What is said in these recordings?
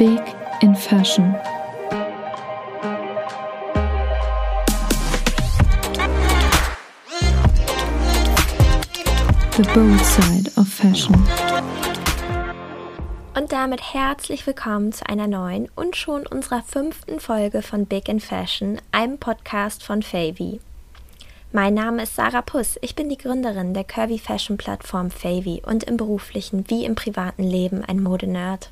Big in Fashion. The Bold Side of Fashion. Und damit herzlich willkommen zu einer neuen und schon unserer fünften Folge von Big in Fashion, einem Podcast von Favy. Mein Name ist Sarah Puss. Ich bin die Gründerin der Curvy Fashion Plattform Favy und im beruflichen wie im privaten Leben ein Modenerd.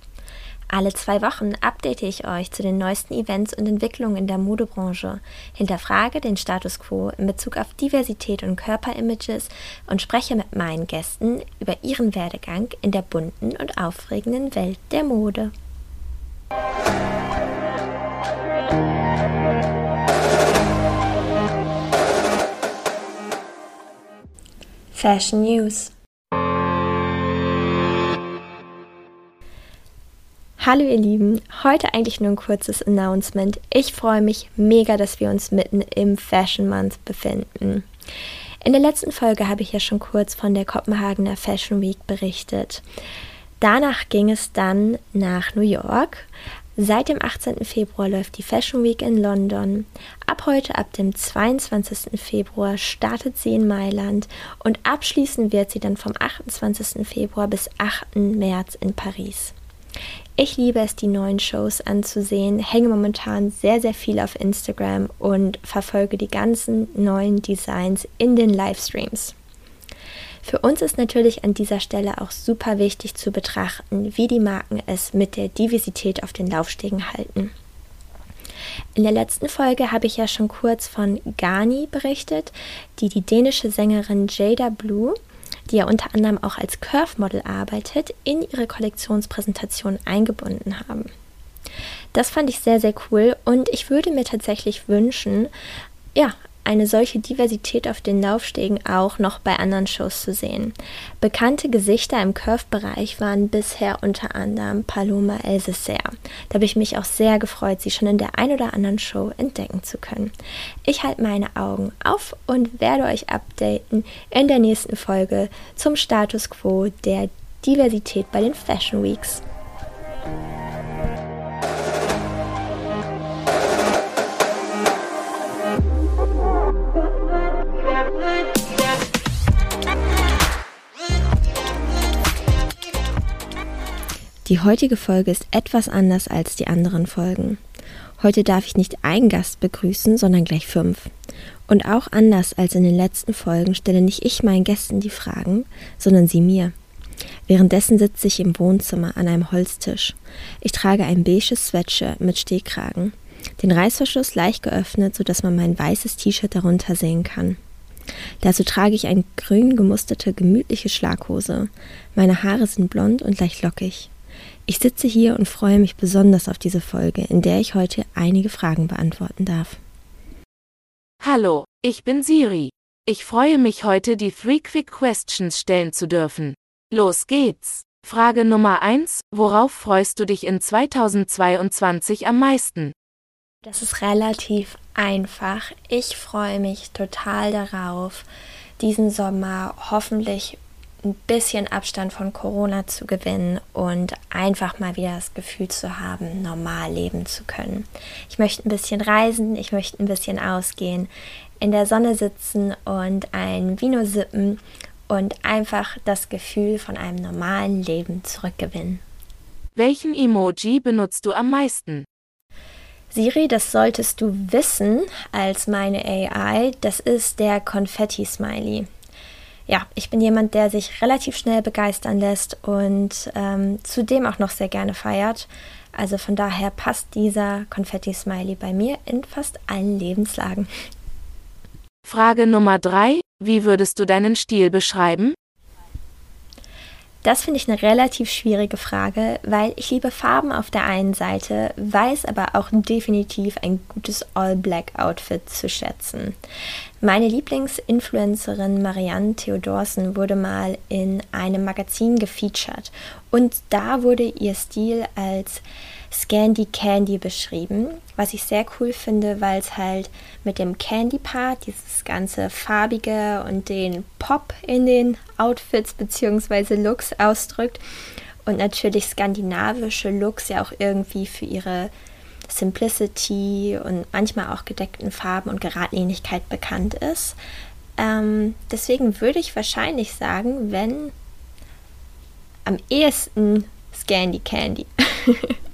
Alle zwei Wochen update ich euch zu den neuesten Events und Entwicklungen in der Modebranche, hinterfrage den Status quo in Bezug auf Diversität und Körperimages und spreche mit meinen Gästen über ihren Werdegang in der bunten und aufregenden Welt der Mode. Fashion News Hallo ihr Lieben, heute eigentlich nur ein kurzes Announcement. Ich freue mich mega, dass wir uns mitten im Fashion Month befinden. In der letzten Folge habe ich ja schon kurz von der Kopenhagener Fashion Week berichtet. Danach ging es dann nach New York. Seit dem 18. Februar läuft die Fashion Week in London. Ab heute, ab dem 22. Februar, startet sie in Mailand und abschließen wird sie dann vom 28. Februar bis 8. März in Paris. Ich liebe es, die neuen Shows anzusehen, hänge momentan sehr, sehr viel auf Instagram und verfolge die ganzen neuen Designs in den Livestreams. Für uns ist natürlich an dieser Stelle auch super wichtig zu betrachten, wie die Marken es mit der Diversität auf den Laufstegen halten. In der letzten Folge habe ich ja schon kurz von Gani berichtet, die die dänische Sängerin Jada Blue die ja unter anderem auch als Curve-Model arbeitet, in ihre Kollektionspräsentation eingebunden haben. Das fand ich sehr, sehr cool und ich würde mir tatsächlich wünschen, ja, eine solche Diversität auf den Laufstegen auch noch bei anderen Shows zu sehen. Bekannte Gesichter im Curve-Bereich waren bisher unter anderem Paloma Elseser. Da habe ich mich auch sehr gefreut, sie schon in der ein oder anderen Show entdecken zu können. Ich halte meine Augen auf und werde euch updaten in der nächsten Folge zum Status quo der Diversität bei den Fashion Weeks. Die heutige Folge ist etwas anders als die anderen Folgen. Heute darf ich nicht einen Gast begrüßen, sondern gleich fünf. Und auch anders als in den letzten Folgen stelle nicht ich meinen Gästen die Fragen, sondern sie mir. Währenddessen sitze ich im Wohnzimmer an einem Holztisch. Ich trage ein beiges Sweatshirt mit Stehkragen, den Reißverschluss leicht geöffnet, sodass man mein weißes T-Shirt darunter sehen kann. Dazu trage ich eine grün gemusterte, gemütliche Schlaghose. Meine Haare sind blond und leicht lockig. Ich sitze hier und freue mich besonders auf diese Folge, in der ich heute einige Fragen beantworten darf. Hallo, ich bin Siri. Ich freue mich heute, die Three Quick Questions stellen zu dürfen. Los geht's. Frage Nummer 1. Worauf freust du dich in 2022 am meisten? Das ist relativ einfach. Ich freue mich total darauf, diesen Sommer hoffentlich ein bisschen Abstand von Corona zu gewinnen und einfach mal wieder das Gefühl zu haben, normal leben zu können. Ich möchte ein bisschen reisen, ich möchte ein bisschen ausgehen, in der Sonne sitzen und ein Vino sippen und einfach das Gefühl von einem normalen Leben zurückgewinnen. Welchen Emoji benutzt du am meisten? Siri, das solltest du wissen als meine AI, das ist der Konfetti-Smiley ja, ich bin jemand, der sich relativ schnell begeistern lässt und ähm, zudem auch noch sehr gerne feiert. Also von daher passt dieser Konfetti-Smiley bei mir in fast allen Lebenslagen. Frage Nummer drei: Wie würdest du deinen Stil beschreiben? Das finde ich eine relativ schwierige Frage, weil ich liebe Farben auf der einen Seite, weiß aber auch definitiv ein gutes All-Black-Outfit zu schätzen. Meine Lieblingsinfluencerin Marianne Theodorsen wurde mal in einem Magazin gefeatured und da wurde ihr Stil als Scandy Candy beschrieben, was ich sehr cool finde, weil es halt mit dem Candy Part, dieses ganze farbige und den Pop in den Outfits bzw. Looks ausdrückt und natürlich skandinavische Looks ja auch irgendwie für ihre Simplicity und manchmal auch gedeckten Farben und Geradlinigkeit bekannt ist. Ähm, deswegen würde ich wahrscheinlich sagen, wenn am ehesten Scandy Candy.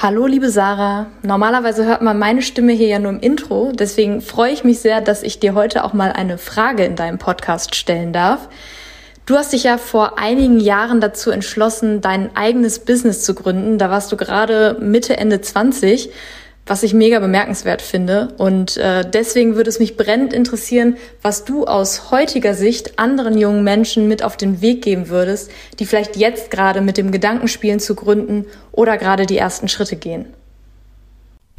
Hallo, liebe Sarah. Normalerweise hört man meine Stimme hier ja nur im Intro. Deswegen freue ich mich sehr, dass ich dir heute auch mal eine Frage in deinem Podcast stellen darf. Du hast dich ja vor einigen Jahren dazu entschlossen, dein eigenes Business zu gründen. Da warst du gerade Mitte, Ende 20 was ich mega bemerkenswert finde. Und äh, deswegen würde es mich brennend interessieren, was du aus heutiger Sicht anderen jungen Menschen mit auf den Weg geben würdest, die vielleicht jetzt gerade mit dem Gedanken spielen zu gründen oder gerade die ersten Schritte gehen.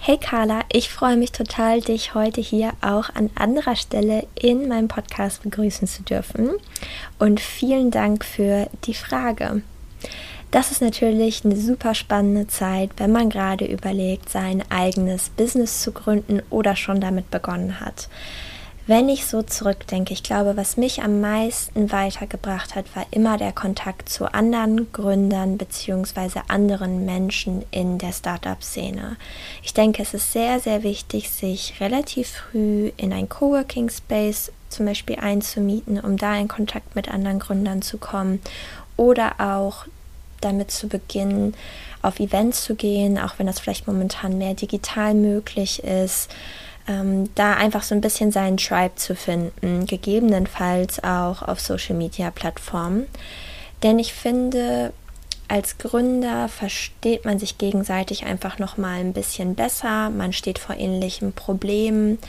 Hey Carla, ich freue mich total, dich heute hier auch an anderer Stelle in meinem Podcast begrüßen zu dürfen. Und vielen Dank für die Frage. Das ist natürlich eine super spannende Zeit, wenn man gerade überlegt, sein eigenes Business zu gründen oder schon damit begonnen hat. Wenn ich so zurückdenke, ich glaube, was mich am meisten weitergebracht hat, war immer der Kontakt zu anderen Gründern bzw. anderen Menschen in der Startup-Szene. Ich denke, es ist sehr, sehr wichtig, sich relativ früh in ein Coworking Space zum Beispiel einzumieten, um da in Kontakt mit anderen Gründern zu kommen oder auch damit zu beginnen, auf Events zu gehen, auch wenn das vielleicht momentan mehr digital möglich ist. Ähm, da einfach so ein bisschen seinen Tribe zu finden, gegebenenfalls auch auf Social-Media-Plattformen. Denn ich finde, als Gründer versteht man sich gegenseitig einfach noch mal ein bisschen besser. Man steht vor ähnlichen Problemen.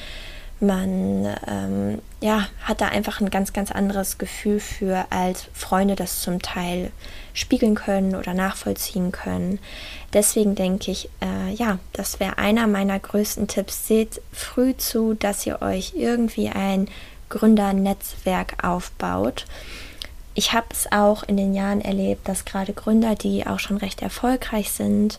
Man ähm, ja, hat da einfach ein ganz, ganz anderes Gefühl für, als Freunde das zum Teil spiegeln können oder nachvollziehen können. Deswegen denke ich, äh, ja, das wäre einer meiner größten Tipps. Seht früh zu, dass ihr euch irgendwie ein Gründernetzwerk aufbaut. Ich habe es auch in den Jahren erlebt, dass gerade Gründer, die auch schon recht erfolgreich sind,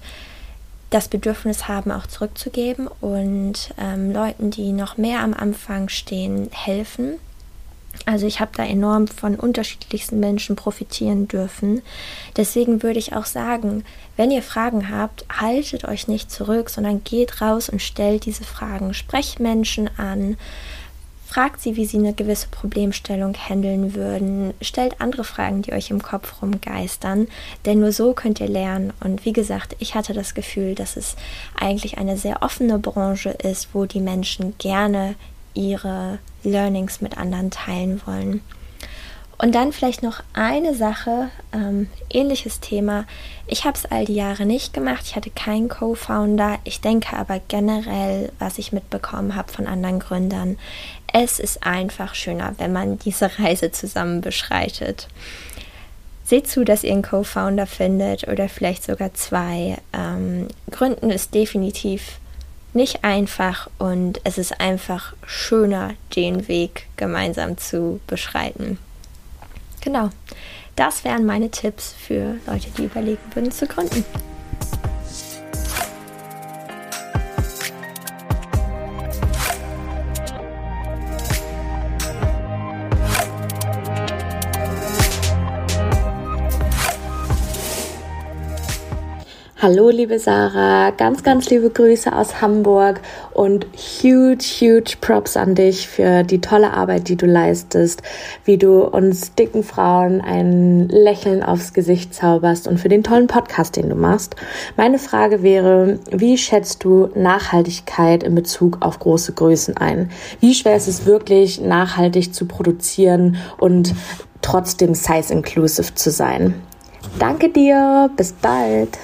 das Bedürfnis haben, auch zurückzugeben und ähm, Leuten, die noch mehr am Anfang stehen, helfen. Also ich habe da enorm von unterschiedlichsten Menschen profitieren dürfen. Deswegen würde ich auch sagen, wenn ihr Fragen habt, haltet euch nicht zurück, sondern geht raus und stellt diese Fragen. Sprecht Menschen an, fragt sie, wie sie eine gewisse Problemstellung handeln würden. Stellt andere Fragen, die euch im Kopf rumgeistern, denn nur so könnt ihr lernen. Und wie gesagt, ich hatte das Gefühl, dass es eigentlich eine sehr offene Branche ist, wo die Menschen gerne ihre Learnings mit anderen teilen wollen. Und dann vielleicht noch eine Sache, ähm, ähnliches Thema. Ich habe es all die Jahre nicht gemacht. Ich hatte keinen Co-Founder. Ich denke aber generell, was ich mitbekommen habe von anderen Gründern, es ist einfach schöner, wenn man diese Reise zusammen beschreitet. Seht zu, dass ihr einen Co-Founder findet oder vielleicht sogar zwei. Ähm, Gründen ist definitiv nicht einfach und es ist einfach schöner, den Weg gemeinsam zu beschreiten. Genau, das wären meine Tipps für Leute, die überlegen würden zu gründen. Hallo, liebe Sarah, ganz, ganz liebe Grüße aus Hamburg und huge, huge Props an dich für die tolle Arbeit, die du leistest, wie du uns dicken Frauen ein Lächeln aufs Gesicht zauberst und für den tollen Podcast, den du machst. Meine Frage wäre, wie schätzt du Nachhaltigkeit in Bezug auf große Größen ein? Wie schwer ist es wirklich, nachhaltig zu produzieren und trotzdem size-inclusive zu sein? Danke dir, bis bald.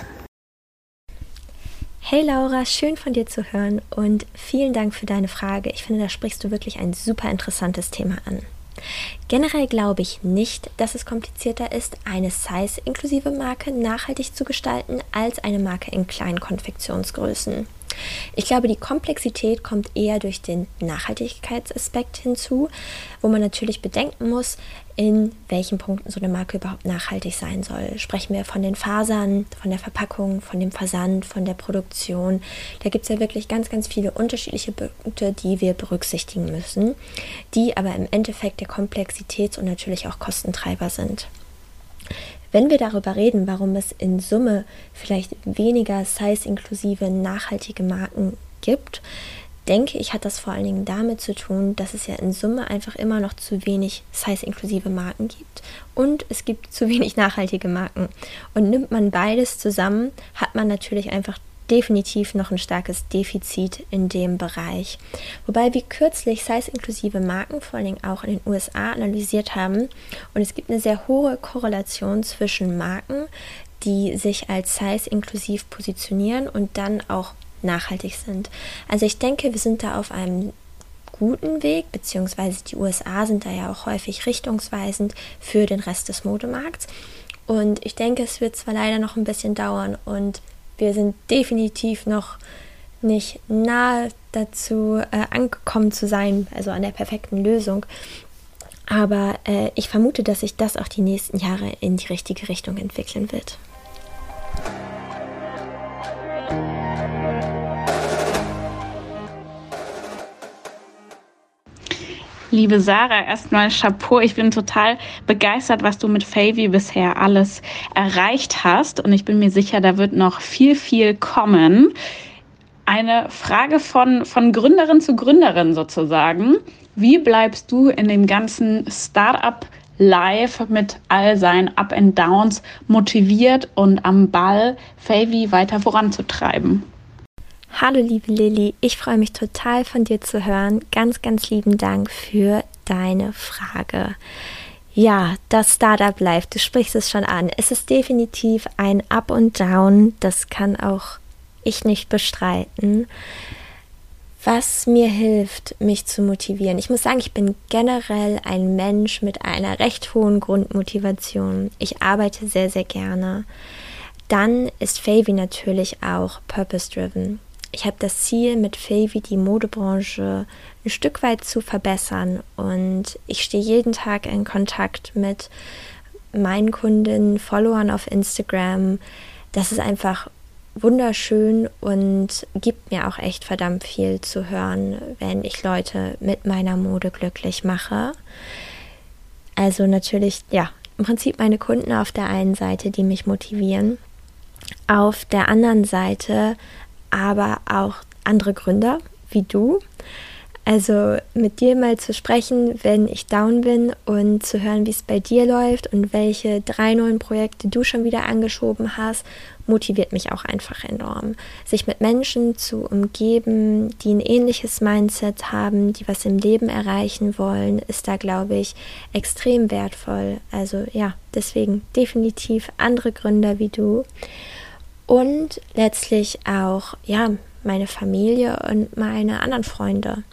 Hey Laura, schön von dir zu hören und vielen Dank für deine Frage. Ich finde, da sprichst du wirklich ein super interessantes Thema an. Generell glaube ich nicht, dass es komplizierter ist, eine Size-inklusive Marke nachhaltig zu gestalten als eine Marke in kleinen Konfektionsgrößen. Ich glaube, die Komplexität kommt eher durch den Nachhaltigkeitsaspekt hinzu, wo man natürlich bedenken muss, in welchen Punkten so eine Marke überhaupt nachhaltig sein soll. Sprechen wir von den Fasern, von der Verpackung, von dem Versand, von der Produktion. Da gibt es ja wirklich ganz, ganz viele unterschiedliche Punkte, die wir berücksichtigen müssen, die aber im Endeffekt der Komplexitäts- und natürlich auch Kostentreiber sind. Wenn wir darüber reden, warum es in Summe vielleicht weniger size-inklusive nachhaltige Marken gibt, denke ich, hat das vor allen Dingen damit zu tun, dass es ja in Summe einfach immer noch zu wenig size-inklusive Marken gibt und es gibt zu wenig nachhaltige Marken. Und nimmt man beides zusammen, hat man natürlich einfach definitiv noch ein starkes Defizit in dem Bereich. Wobei wir kürzlich size-inklusive Marken vor allen Dingen auch in den USA analysiert haben und es gibt eine sehr hohe Korrelation zwischen Marken, die sich als size-inklusiv positionieren und dann auch nachhaltig sind. Also ich denke, wir sind da auf einem guten Weg, beziehungsweise die USA sind da ja auch häufig richtungsweisend für den Rest des Modemarkts. Und ich denke, es wird zwar leider noch ein bisschen dauern und wir sind definitiv noch nicht nahe dazu äh, angekommen zu sein, also an der perfekten Lösung. Aber äh, ich vermute, dass sich das auch die nächsten Jahre in die richtige Richtung entwickeln wird. Liebe Sarah, erstmal Chapeau. Ich bin total begeistert, was du mit Favy bisher alles erreicht hast. Und ich bin mir sicher, da wird noch viel, viel kommen. Eine Frage von, von Gründerin zu Gründerin sozusagen. Wie bleibst du in dem ganzen Startup live mit all seinen Up and Downs motiviert und am Ball Favy weiter voranzutreiben? Hallo liebe Lilly, ich freue mich total von dir zu hören. Ganz, ganz lieben Dank für deine Frage. Ja, das Startup Life, du sprichst es schon an. Es ist definitiv ein Up und Down, das kann auch ich nicht bestreiten. Was mir hilft, mich zu motivieren. Ich muss sagen, ich bin generell ein Mensch mit einer recht hohen Grundmotivation. Ich arbeite sehr, sehr gerne. Dann ist Favy natürlich auch purpose-driven ich habe das Ziel, mit Favy die Modebranche ein Stück weit zu verbessern. Und ich stehe jeden Tag in Kontakt mit meinen Kunden, Followern auf Instagram. Das ist einfach wunderschön und gibt mir auch echt verdammt viel zu hören, wenn ich Leute mit meiner Mode glücklich mache. Also natürlich, ja, im Prinzip meine Kunden auf der einen Seite, die mich motivieren. Auf der anderen Seite aber auch andere Gründer wie du. Also mit dir mal zu sprechen, wenn ich down bin und zu hören, wie es bei dir läuft und welche drei neuen Projekte du schon wieder angeschoben hast, motiviert mich auch einfach enorm. Sich mit Menschen zu umgeben, die ein ähnliches Mindset haben, die was im Leben erreichen wollen, ist da, glaube ich, extrem wertvoll. Also ja, deswegen definitiv andere Gründer wie du und letztlich auch ja meine Familie und meine anderen Freunde.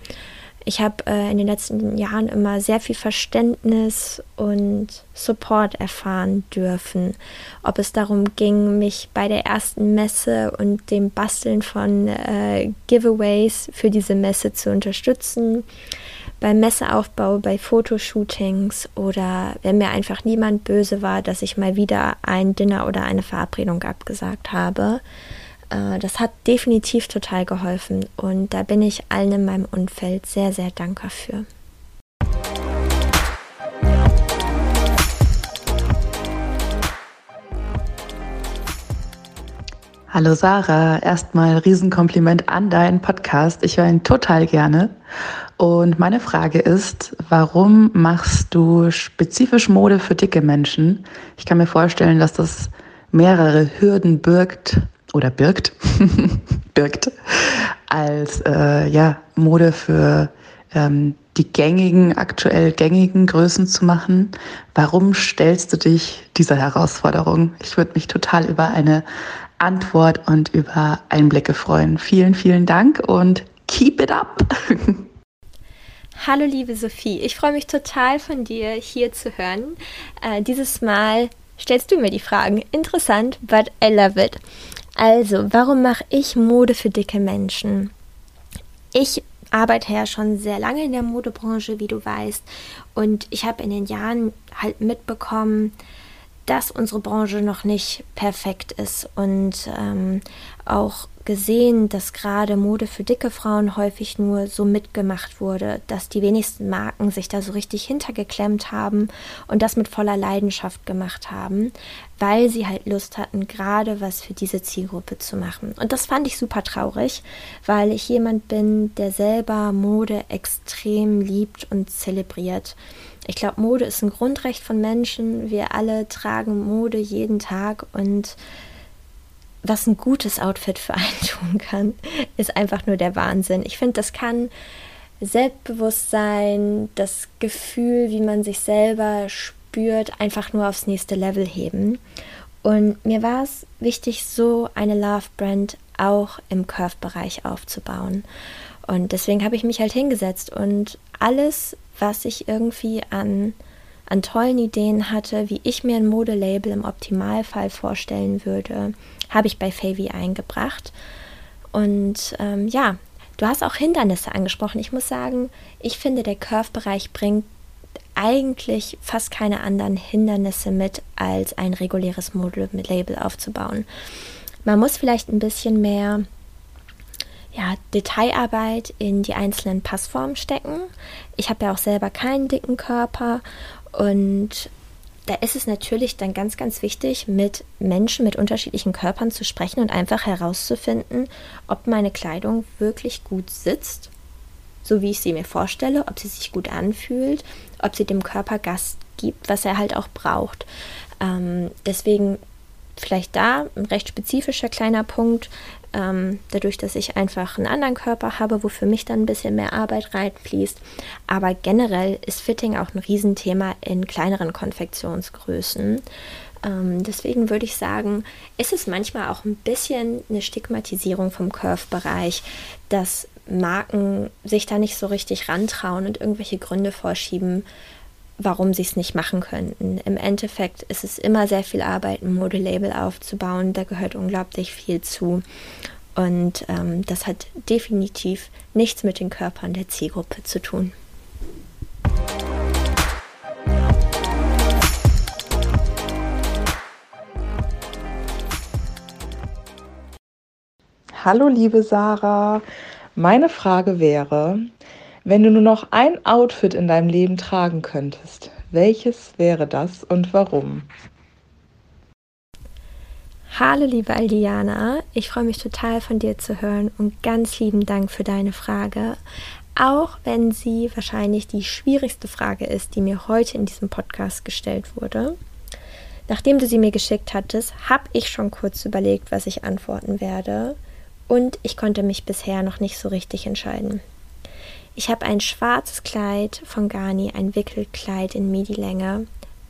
Ich habe äh, in den letzten Jahren immer sehr viel Verständnis und Support erfahren dürfen. Ob es darum ging, mich bei der ersten Messe und dem Basteln von äh, Giveaways für diese Messe zu unterstützen, beim Messeaufbau, bei Fotoshootings oder wenn mir einfach niemand böse war, dass ich mal wieder ein Dinner oder eine Verabredung abgesagt habe. Äh, das hat definitiv total geholfen und da bin ich allen in meinem Umfeld sehr, sehr dankbar für. Hallo Sarah, erstmal Riesenkompliment an deinen Podcast. Ich höre ihn total gerne. Und meine Frage ist, warum machst du spezifisch Mode für dicke Menschen? Ich kann mir vorstellen, dass das mehrere Hürden birgt oder birgt, birgt, als äh, ja, Mode für ähm, die gängigen, aktuell gängigen Größen zu machen. Warum stellst du dich dieser Herausforderung? Ich würde mich total über eine Antwort und über Einblicke freuen. Vielen, vielen Dank und keep it up! Hallo liebe Sophie, ich freue mich total von dir hier zu hören. Äh, dieses Mal stellst du mir die Fragen. Interessant, but I love it. Also, warum mache ich Mode für dicke Menschen? Ich arbeite ja schon sehr lange in der Modebranche, wie du weißt, und ich habe in den Jahren halt mitbekommen, dass unsere Branche noch nicht perfekt ist und ähm, auch gesehen, dass gerade Mode für dicke Frauen häufig nur so mitgemacht wurde, dass die wenigsten Marken sich da so richtig hintergeklemmt haben und das mit voller Leidenschaft gemacht haben, weil sie halt Lust hatten, gerade was für diese Zielgruppe zu machen. Und das fand ich super traurig, weil ich jemand bin, der selber Mode extrem liebt und zelebriert. Ich glaube, Mode ist ein Grundrecht von Menschen. Wir alle tragen Mode jeden Tag und was ein gutes Outfit für einen tun kann, ist einfach nur der Wahnsinn. Ich finde, das kann Selbstbewusstsein, das Gefühl, wie man sich selber spürt, einfach nur aufs nächste Level heben. Und mir war es wichtig, so eine Love-Brand auch im Curve-Bereich aufzubauen. Und deswegen habe ich mich halt hingesetzt und alles, was ich irgendwie an, an tollen Ideen hatte, wie ich mir ein Modelabel im Optimalfall vorstellen würde, habe ich bei Favy eingebracht. Und ähm, ja, du hast auch Hindernisse angesprochen. Ich muss sagen, ich finde, der Curve-Bereich bringt eigentlich fast keine anderen Hindernisse mit, als ein reguläres Model mit Label aufzubauen. Man muss vielleicht ein bisschen mehr ja, Detailarbeit in die einzelnen Passformen stecken. Ich habe ja auch selber keinen dicken Körper und da ist es natürlich dann ganz, ganz wichtig, mit Menschen mit unterschiedlichen Körpern zu sprechen und einfach herauszufinden, ob meine Kleidung wirklich gut sitzt, so wie ich sie mir vorstelle, ob sie sich gut anfühlt, ob sie dem Körper Gast gibt, was er halt auch braucht. Ähm, deswegen vielleicht da ein recht spezifischer kleiner Punkt ähm, dadurch, dass ich einfach einen anderen Körper habe, wo für mich dann ein bisschen mehr Arbeit reinfließt. Aber generell ist Fitting auch ein Riesenthema in kleineren Konfektionsgrößen. Ähm, deswegen würde ich sagen, ist es manchmal auch ein bisschen eine Stigmatisierung vom Curve-Bereich, dass Marken sich da nicht so richtig rantrauen und irgendwelche Gründe vorschieben, warum sie es nicht machen könnten. Im Endeffekt ist es immer sehr viel Arbeit, ein Modelabel aufzubauen. Da gehört unglaublich viel zu. Und ähm, das hat definitiv nichts mit den Körpern der Zielgruppe zu tun. Hallo liebe Sarah, meine Frage wäre, wenn du nur noch ein Outfit in deinem Leben tragen könntest, welches wäre das und warum? Hallo liebe Aldiana, ich freue mich total von dir zu hören und ganz lieben Dank für deine Frage. Auch wenn sie wahrscheinlich die schwierigste Frage ist, die mir heute in diesem Podcast gestellt wurde. Nachdem du sie mir geschickt hattest, habe ich schon kurz überlegt, was ich antworten werde und ich konnte mich bisher noch nicht so richtig entscheiden. Ich habe ein schwarzes Kleid von Garni, ein Wickelkleid in Midi-Länge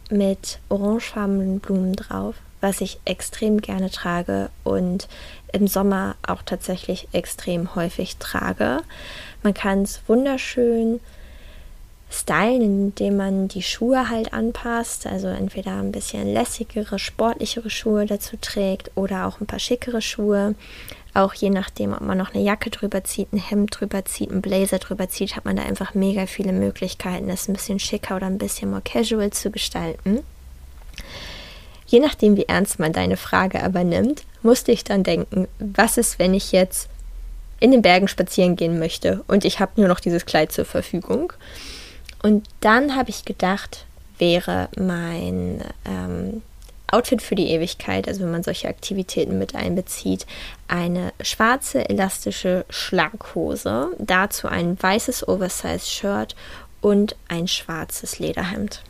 mit orangefarbenen Blumen drauf, was ich extrem gerne trage und im Sommer auch tatsächlich extrem häufig trage. Man kann es wunderschön stylen, indem man die Schuhe halt anpasst, also entweder ein bisschen lässigere, sportlichere Schuhe dazu trägt oder auch ein paar schickere Schuhe. Auch je nachdem, ob man noch eine Jacke drüber zieht, ein Hemd drüber zieht, ein Blazer drüber zieht, hat man da einfach mega viele Möglichkeiten, das ein bisschen schicker oder ein bisschen more casual zu gestalten. Je nachdem, wie ernst man deine Frage aber nimmt, musste ich dann denken, was ist, wenn ich jetzt in den Bergen spazieren gehen möchte und ich habe nur noch dieses Kleid zur Verfügung. Und dann habe ich gedacht, wäre mein ähm, Outfit für die Ewigkeit, also wenn man solche Aktivitäten mit einbezieht, eine schwarze elastische Schlaghose, dazu ein weißes Oversize-Shirt und ein schwarzes Lederhemd.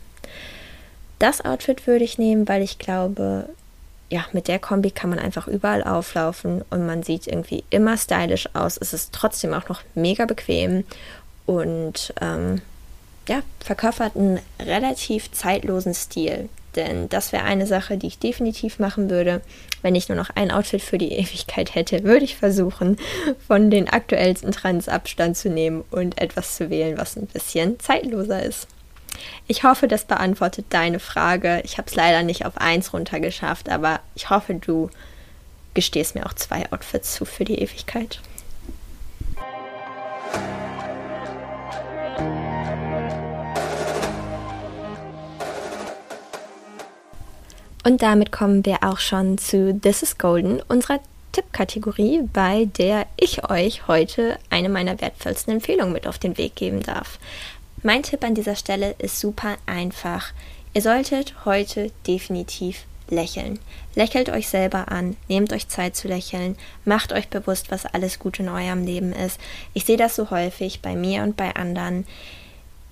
Das Outfit würde ich nehmen, weil ich glaube, ja, mit der Kombi kann man einfach überall auflaufen und man sieht irgendwie immer stylisch aus. Es ist trotzdem auch noch mega bequem und ähm, ja, verkörpert einen relativ zeitlosen Stil. Denn das wäre eine Sache, die ich definitiv machen würde. Wenn ich nur noch ein Outfit für die Ewigkeit hätte, würde ich versuchen, von den aktuellsten Trends Abstand zu nehmen und etwas zu wählen, was ein bisschen zeitloser ist. Ich hoffe, das beantwortet deine Frage. Ich habe es leider nicht auf eins runtergeschafft, aber ich hoffe, du gestehe es mir auch zwei Outfits zu für die Ewigkeit. Und damit kommen wir auch schon zu This is Golden, unserer Tippkategorie, bei der ich euch heute eine meiner wertvollsten Empfehlungen mit auf den Weg geben darf. Mein Tipp an dieser Stelle ist super einfach. Ihr solltet heute definitiv lächeln. Lächelt euch selber an, nehmt euch Zeit zu lächeln, macht euch bewusst, was alles gut in eurem Leben ist. Ich sehe das so häufig bei mir und bei anderen.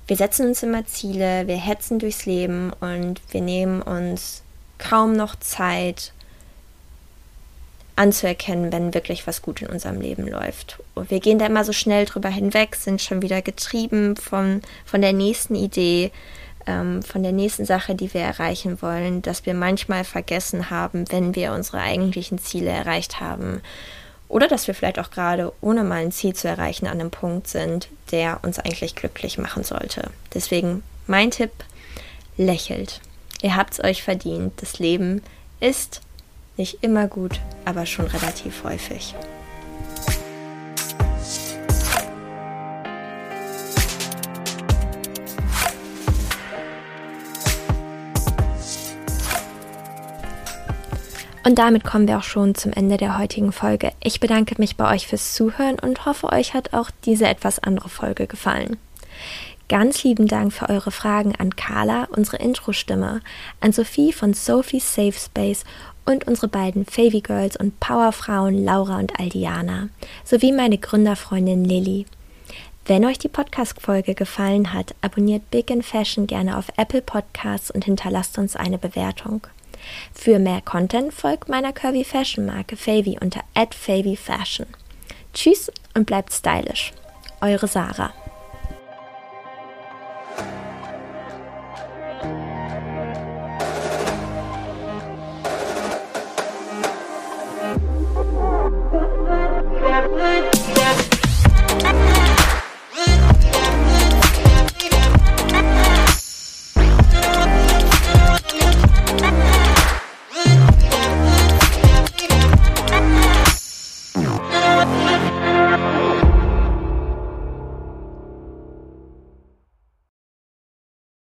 Wir setzen uns immer Ziele, wir hetzen durchs Leben und wir nehmen uns kaum noch Zeit anzuerkennen, wenn wirklich was gut in unserem Leben läuft. Und wir gehen da immer so schnell drüber hinweg, sind schon wieder getrieben von, von der nächsten Idee, ähm, von der nächsten Sache, die wir erreichen wollen, dass wir manchmal vergessen haben, wenn wir unsere eigentlichen Ziele erreicht haben. Oder dass wir vielleicht auch gerade ohne mal ein Ziel zu erreichen an einem Punkt sind, der uns eigentlich glücklich machen sollte. Deswegen mein Tipp, lächelt. Ihr habt es euch verdient. Das Leben ist nicht immer gut, aber schon relativ häufig. Und damit kommen wir auch schon zum Ende der heutigen Folge. Ich bedanke mich bei euch fürs Zuhören und hoffe, euch hat auch diese etwas andere Folge gefallen. Ganz lieben Dank für eure Fragen an Carla, unsere Intro-Stimme, an Sophie von Sophie's Safe Space und unsere beiden Favy Girls und Powerfrauen Laura und Aldiana, sowie meine Gründerfreundin Lilly. Wenn euch die Podcast-Folge gefallen hat, abonniert Big in Fashion gerne auf Apple Podcasts und hinterlasst uns eine Bewertung. Für mehr Content folgt meiner Curvy Fashion Marke Favy unter @favyfashion. Tschüss und bleibt stylisch. Eure Sarah.